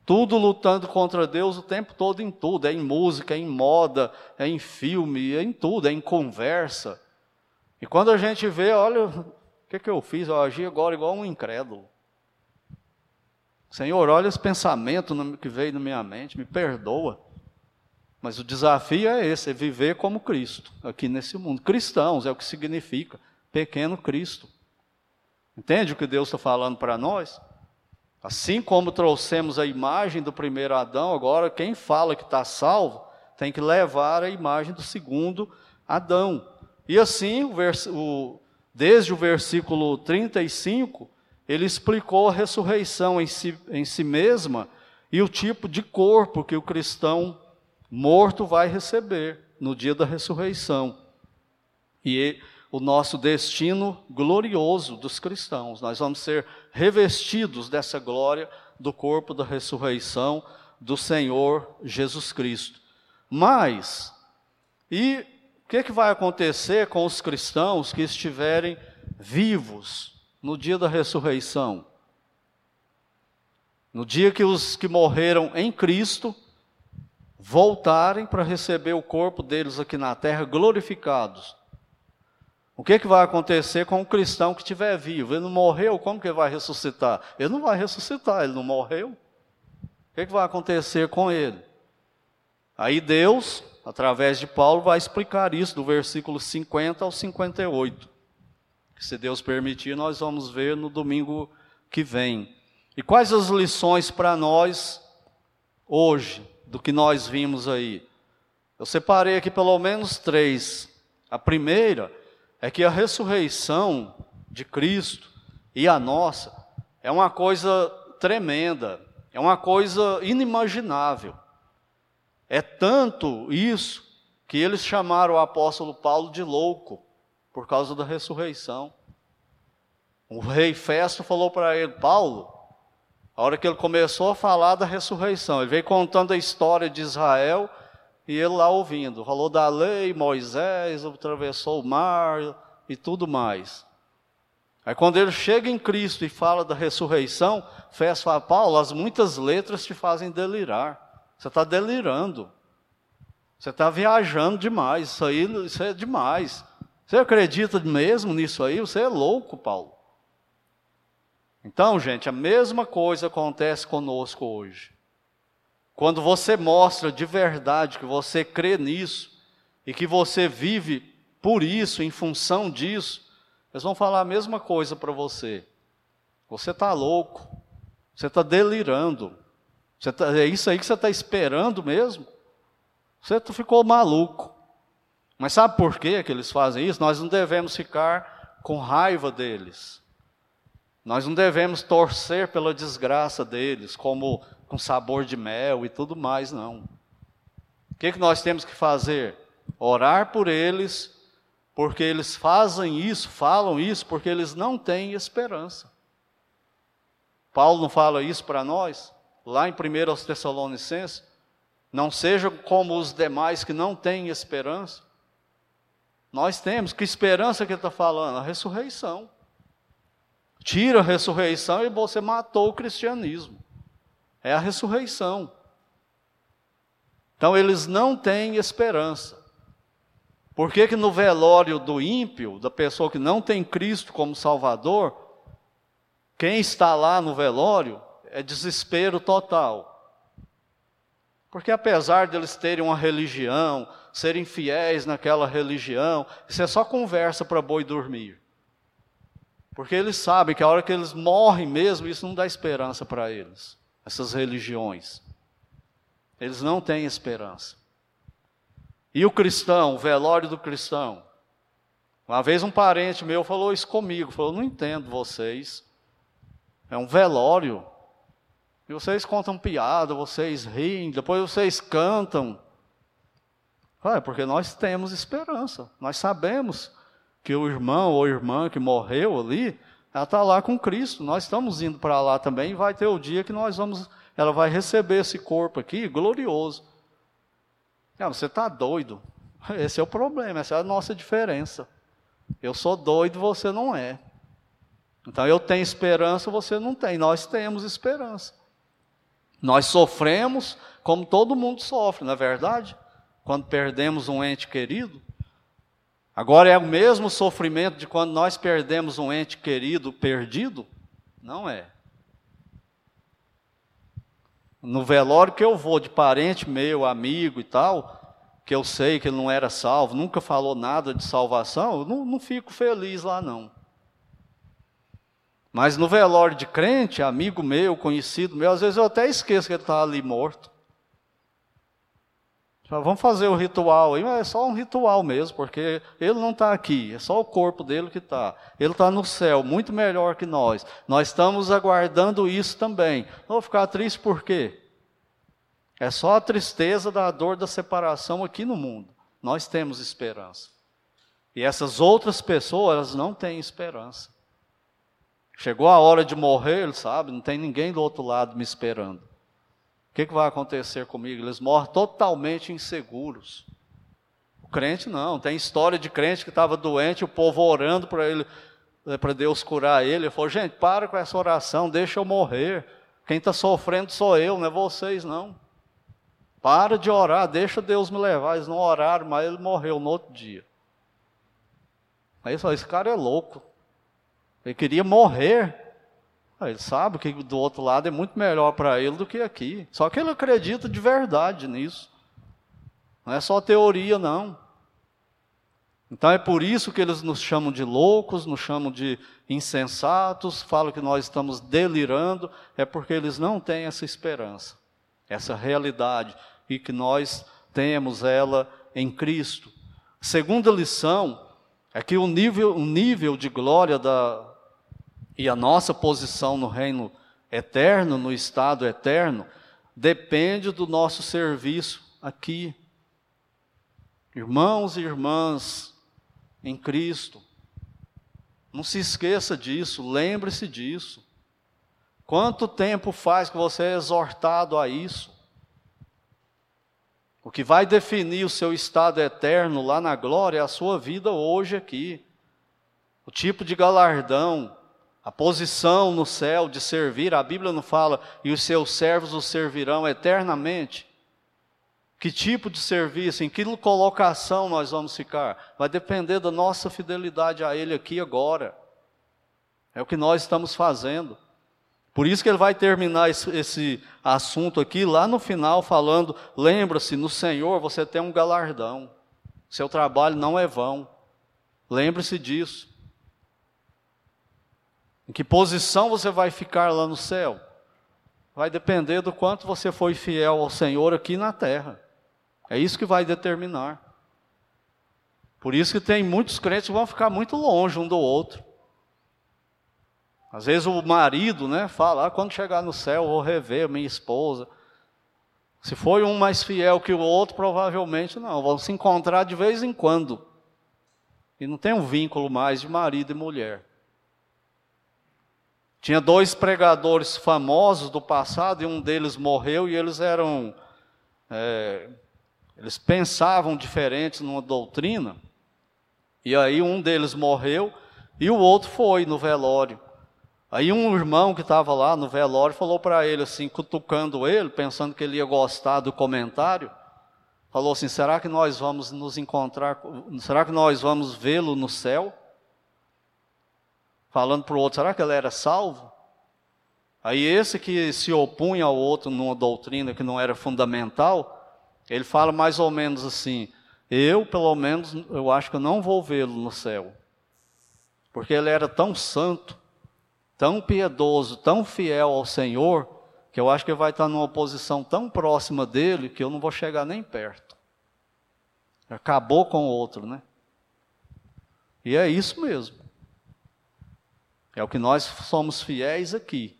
tudo lutando contra Deus o tempo todo em tudo, é em música, é em moda, é em filme, é em tudo, é em conversa. E quando a gente vê, olha, o que, que eu fiz? Eu agi agora igual um incrédulo. Senhor, olha esse pensamento que veio na minha mente, me perdoa. Mas o desafio é esse, é viver como Cristo, aqui nesse mundo. Cristãos é o que significa, pequeno Cristo. Entende o que Deus está falando para nós? Assim como trouxemos a imagem do primeiro Adão, agora quem fala que está salvo tem que levar a imagem do segundo Adão. E assim, o o, desde o versículo 35, ele explicou a ressurreição em si, em si mesma e o tipo de corpo que o cristão morto vai receber no dia da ressurreição. E o nosso destino glorioso dos cristãos. Nós vamos ser revestidos dessa glória do corpo da ressurreição do Senhor Jesus Cristo. Mas, e o que, que vai acontecer com os cristãos que estiverem vivos no dia da ressurreição? No dia que os que morreram em Cristo voltarem para receber o corpo deles aqui na terra glorificados o que, que vai acontecer com o cristão que estiver vivo? Ele não morreu, como que ele vai ressuscitar? Ele não vai ressuscitar, ele não morreu. O que, que vai acontecer com ele? Aí Deus, através de Paulo, vai explicar isso do versículo 50 ao 58. Se Deus permitir, nós vamos ver no domingo que vem. E quais as lições para nós hoje do que nós vimos aí? Eu separei aqui pelo menos três. A primeira é que a ressurreição de Cristo e a nossa é uma coisa tremenda, é uma coisa inimaginável. É tanto isso que eles chamaram o apóstolo Paulo de louco por causa da ressurreição. O rei Festo falou para ele, Paulo, a hora que ele começou a falar da ressurreição, ele veio contando a história de Israel e ele lá ouvindo, falou da lei, Moisés atravessou o mar e tudo mais. Aí quando ele chega em Cristo e fala da ressurreição, Fés fala, Paulo, as muitas letras te fazem delirar. Você está delirando. Você está viajando demais. Isso aí isso é demais. Você acredita mesmo nisso aí? Você é louco, Paulo. Então, gente, a mesma coisa acontece conosco hoje. Quando você mostra de verdade que você crê nisso e que você vive por isso, em função disso, eles vão falar a mesma coisa para você. Você está louco, você está delirando, você tá, é isso aí que você está esperando mesmo? Você ficou maluco. Mas sabe por que eles fazem isso? Nós não devemos ficar com raiva deles. Nós não devemos torcer pela desgraça deles, como com sabor de mel e tudo mais, não. O que, que nós temos que fazer? Orar por eles, porque eles fazem isso, falam isso, porque eles não têm esperança. Paulo não fala isso para nós, lá em 1 Tessalonicenses? Não sejam como os demais que não têm esperança. Nós temos, que esperança que ele está falando? A ressurreição. Tira a ressurreição e você matou o cristianismo é a ressurreição. Então eles não têm esperança. Por que, que no velório do ímpio, da pessoa que não tem Cristo como Salvador, quem está lá no velório é desespero total. Porque apesar deles terem uma religião, serem fiéis naquela religião, isso é só conversa para boi dormir. Porque eles sabem que a hora que eles morrem mesmo, isso não dá esperança para eles essas religiões. Eles não têm esperança. E o cristão, o velório do cristão, Uma vez um parente meu falou isso comigo, falou, não entendo vocês. É um velório. E vocês contam piada, vocês riem, depois vocês cantam. É porque nós temos esperança. Nós sabemos que o irmão ou irmã que morreu ali, ela está lá com Cristo. Nós estamos indo para lá também e vai ter o dia que nós vamos, ela vai receber esse corpo aqui glorioso. Não, você está doido. Esse é o problema, essa é a nossa diferença. Eu sou doido, você não é. Então eu tenho esperança, você não tem. Nós temos esperança. Nós sofremos como todo mundo sofre, não é verdade? Quando perdemos um ente querido. Agora é o mesmo sofrimento de quando nós perdemos um ente querido perdido? Não é. No velório que eu vou de parente meu, amigo e tal, que eu sei que ele não era salvo, nunca falou nada de salvação, eu não, não fico feliz lá não. Mas no velório de crente, amigo meu, conhecido meu, às vezes eu até esqueço que ele está ali morto. Vamos fazer o ritual aí, mas é só um ritual mesmo, porque ele não está aqui, é só o corpo dele que está. Ele está no céu, muito melhor que nós. Nós estamos aguardando isso também. Não vou ficar triste por quê? É só a tristeza da dor da separação aqui no mundo. Nós temos esperança. E essas outras pessoas não têm esperança. Chegou a hora de morrer, ele sabe, não tem ninguém do outro lado me esperando. Que, que vai acontecer comigo? Eles morrem totalmente inseguros. O crente não, tem história de crente que estava doente, o povo orando para ele, para Deus curar ele. Ele falou: gente, para com essa oração, deixa eu morrer. Quem está sofrendo sou eu, não é vocês não. Para de orar, deixa Deus me levar. Eles não oraram, mas ele morreu no outro dia. Aí só, esse cara é louco. Ele queria morrer. Ele sabe que do outro lado é muito melhor para ele do que aqui. Só que ele acredita de verdade nisso. Não é só teoria, não. Então é por isso que eles nos chamam de loucos, nos chamam de insensatos, falam que nós estamos delirando, é porque eles não têm essa esperança essa realidade e que nós temos ela em Cristo. segunda lição é que o nível, o nível de glória da, e a nossa posição no reino eterno, no estado eterno, depende do nosso serviço aqui. Irmãos e irmãs em Cristo, não se esqueça disso, lembre-se disso. Quanto tempo faz que você é exortado a isso? O que vai definir o seu estado eterno lá na glória é a sua vida hoje aqui. O tipo de galardão, a posição no céu de servir, a Bíblia não fala, e os seus servos o servirão eternamente. Que tipo de serviço, em que colocação nós vamos ficar? Vai depender da nossa fidelidade a Ele aqui agora. É o que nós estamos fazendo. Por isso que ele vai terminar esse, esse assunto aqui lá no final falando: lembra-se, no Senhor você tem um galardão. Seu trabalho não é vão. Lembre-se disso. Em que posição você vai ficar lá no céu? Vai depender do quanto você foi fiel ao Senhor aqui na terra. É isso que vai determinar. Por isso que tem muitos crentes que vão ficar muito longe um do outro. Às vezes o marido, né, fala, ah, quando chegar no céu eu vou rever minha esposa. Se foi um mais fiel que o outro, provavelmente não, vão se encontrar de vez em quando. E não tem um vínculo mais de marido e mulher. Tinha dois pregadores famosos do passado, e um deles morreu, e eles eram. É, eles pensavam diferentes numa doutrina. E aí um deles morreu, e o outro foi no velório. Aí um irmão que estava lá no velório falou para ele assim, cutucando ele, pensando que ele ia gostar do comentário, falou assim: será que nós vamos nos encontrar? Será que nós vamos vê-lo no céu? Falando para o outro, será que ele era salvo? Aí esse que se opunha ao outro numa doutrina que não era fundamental, ele fala mais ou menos assim: eu, pelo menos, eu acho que eu não vou vê-lo no céu, porque ele era tão santo tão piedoso, tão fiel ao Senhor, que eu acho que ele vai estar numa posição tão próxima dele que eu não vou chegar nem perto. Acabou com o outro, né? E é isso mesmo. É o que nós somos fiéis aqui.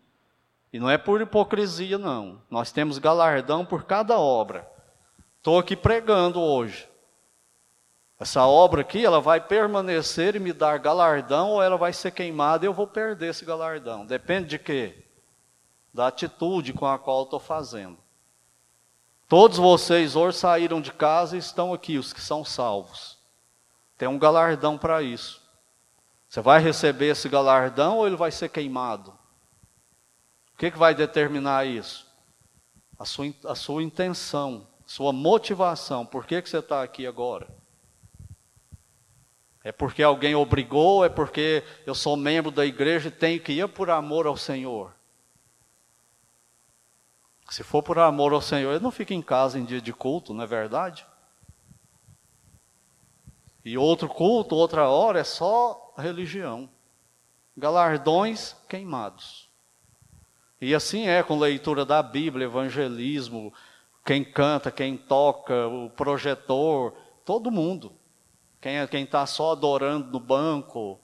E não é por hipocrisia, não. Nós temos galardão por cada obra. Estou aqui pregando hoje. Essa obra aqui, ela vai permanecer e me dar galardão ou ela vai ser queimada e eu vou perder esse galardão. Depende de quê? Da atitude com a qual estou fazendo. Todos vocês hoje saíram de casa e estão aqui, os que são salvos. Tem um galardão para isso. Você vai receber esse galardão ou ele vai ser queimado? O que, que vai determinar isso? A sua, a sua intenção, sua motivação. Por que, que você está aqui agora? É porque alguém obrigou? É porque eu sou membro da igreja e tenho que ir por amor ao Senhor? Se for por amor ao Senhor, eu não fico em casa em dia de culto, não é verdade? E outro culto, outra hora, é só religião. Galardões queimados. E assim é com leitura da Bíblia, evangelismo, quem canta, quem toca, o projetor, todo mundo. Quem é quem está só adorando no banco,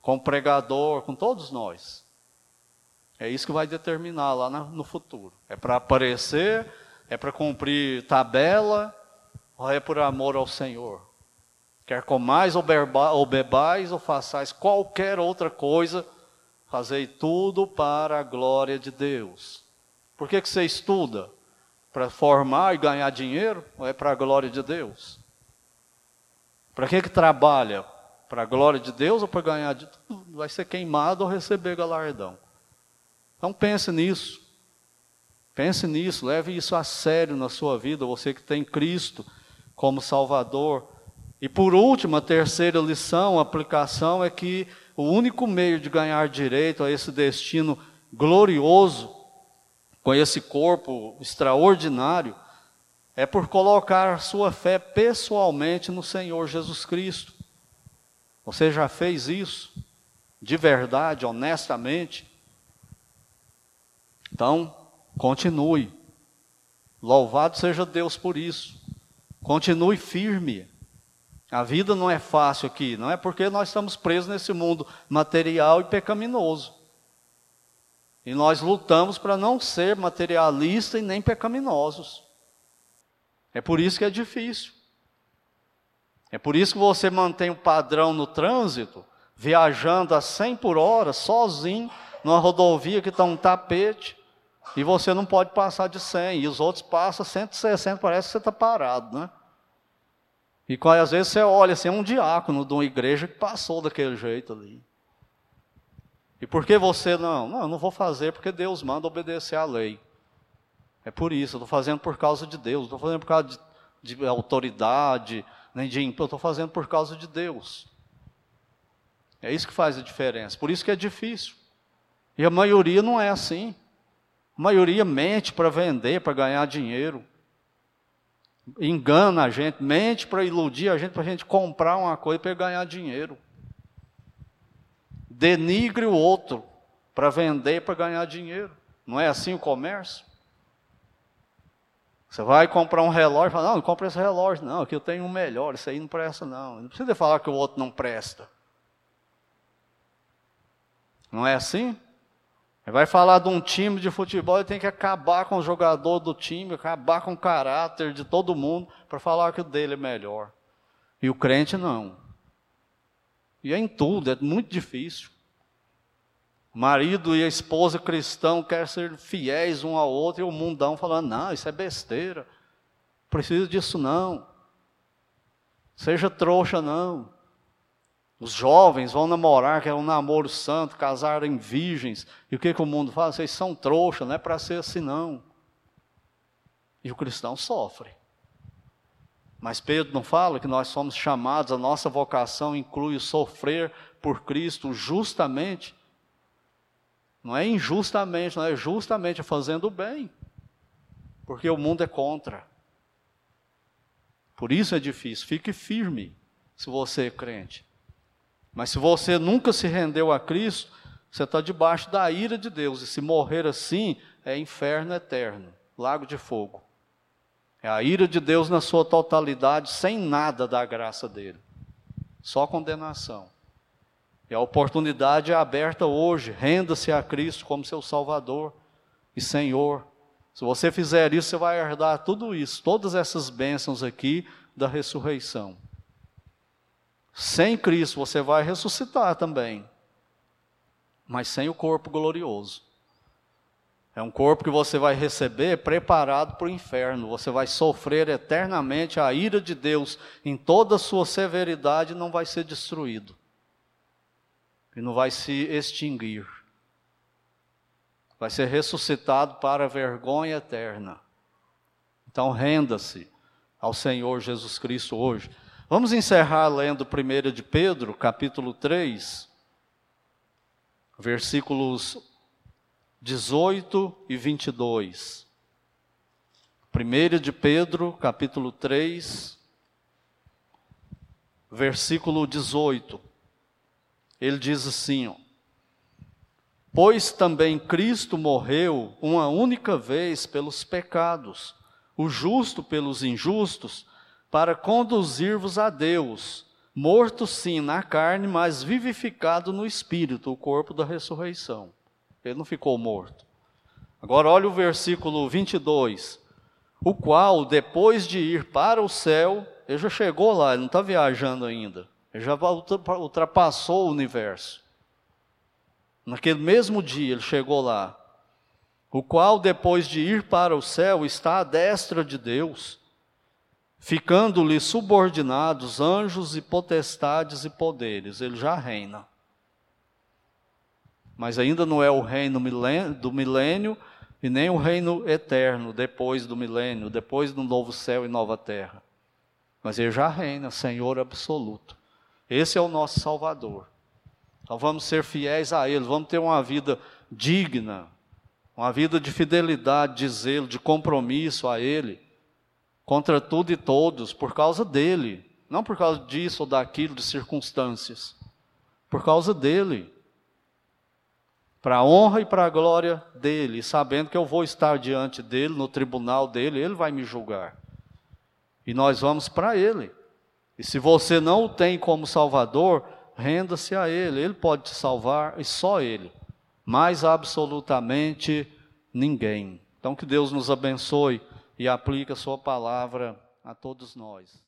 com o pregador, com todos nós. É isso que vai determinar lá no futuro. É para aparecer, é para cumprir tabela, ou é por amor ao Senhor? Quer comais ou bebais ou façais qualquer outra coisa, Fazei tudo para a glória de Deus. Por que, que você estuda? Para formar e ganhar dinheiro? Ou é para a glória de Deus? Para que, que trabalha? Para a glória de Deus ou para ganhar de tudo? Vai ser queimado ou receber galardão. Então pense nisso. Pense nisso, leve isso a sério na sua vida, você que tem Cristo como Salvador. E por último, a terceira lição, a aplicação é que o único meio de ganhar direito a esse destino glorioso, com esse corpo extraordinário, é por colocar sua fé pessoalmente no Senhor Jesus Cristo. Você já fez isso? De verdade, honestamente? Então, continue. Louvado seja Deus por isso. Continue firme. A vida não é fácil aqui, não é porque nós estamos presos nesse mundo material e pecaminoso. E nós lutamos para não ser materialista e nem pecaminosos. É por isso que é difícil. É por isso que você mantém o padrão no trânsito, viajando a 100 por hora, sozinho, numa rodovia que está um tapete, e você não pode passar de 100, e os outros passam 160, parece que você está parado, né? E às vezes você olha assim, é um diácono de uma igreja que passou daquele jeito ali. E por que você não? Não, eu não vou fazer porque Deus manda obedecer à lei. É por isso, eu estou fazendo por causa de Deus, estou fazendo por causa de, de autoridade, nem de eu estou fazendo por causa de Deus. É isso que faz a diferença. Por isso que é difícil. E a maioria não é assim. A maioria mente para vender, para ganhar dinheiro engana a gente, mente para iludir a gente, para a gente comprar uma coisa para ganhar dinheiro. Denigre o outro para vender para ganhar dinheiro. Não é assim o comércio? Você vai comprar um relógio e fala, não, não compra esse relógio, não, aqui eu tenho um melhor, isso aí não presta, não. Não precisa falar que o outro não presta. Não é assim? Vai falar de um time de futebol, ele tem que acabar com o jogador do time, acabar com o caráter de todo mundo para falar que o dele é melhor. E o crente não. E é em tudo, é muito difícil. Marido e a esposa cristão querem ser fiéis um ao outro e o mundão falando: não, isso é besteira. Precisa disso não. Seja trouxa não. Os jovens vão namorar, que é um namoro santo, casarem virgens. E o que, que o mundo fala? Vocês são trouxa, não é para ser assim não. E o cristão sofre. Mas Pedro não fala que nós somos chamados, a nossa vocação inclui o sofrer por Cristo justamente. Não é injustamente, não é justamente fazendo o bem. Porque o mundo é contra. Por isso é difícil. Fique firme se você é crente. Mas se você nunca se rendeu a Cristo, você está debaixo da ira de Deus. E se morrer assim, é inferno eterno lago de fogo. É a ira de Deus na sua totalidade, sem nada da graça dele. só condenação. E a oportunidade é aberta hoje. Renda-se a Cristo como seu Salvador e Senhor. Se você fizer isso, você vai herdar tudo isso, todas essas bênçãos aqui da ressurreição. Sem Cristo, você vai ressuscitar também, mas sem o corpo glorioso. É um corpo que você vai receber preparado para o inferno. Você vai sofrer eternamente a ira de Deus em toda a sua severidade, não vai ser destruído. E não vai se extinguir. Vai ser ressuscitado para a vergonha eterna. Então renda-se ao Senhor Jesus Cristo hoje. Vamos encerrar lendo 1 de Pedro, capítulo 3, versículos 18 e 22. 1 de Pedro, capítulo 3, versículo 18. Ele diz assim: ó, Pois também Cristo morreu uma única vez pelos pecados, o justo pelos injustos, para conduzir-vos a Deus, morto sim na carne, mas vivificado no espírito, o corpo da ressurreição. Ele não ficou morto. Agora olha o versículo 22. O qual, depois de ir para o céu, ele já chegou lá, ele não está viajando ainda. Ele já ultrapassou o universo. Naquele mesmo dia ele chegou lá. O qual, depois de ir para o céu, está à destra de Deus, ficando-lhe subordinados anjos e potestades e poderes. Ele já reina mas ainda não é o reino do milênio e nem o reino eterno depois do milênio, depois do novo céu e nova terra. Mas ele já reina, Senhor absoluto. Esse é o nosso Salvador. Então vamos ser fiéis a Ele, vamos ter uma vida digna, uma vida de fidelidade, de zelo, de compromisso a Ele, contra tudo e todos, por causa dEle, não por causa disso ou daquilo, de circunstâncias, por causa dEle para a honra e para a glória dele, sabendo que eu vou estar diante dele, no tribunal dele, ele vai me julgar. E nós vamos para ele. E se você não o tem como Salvador, renda-se a ele, ele pode te salvar e só ele. Mais absolutamente ninguém. Então que Deus nos abençoe e aplique a sua palavra a todos nós.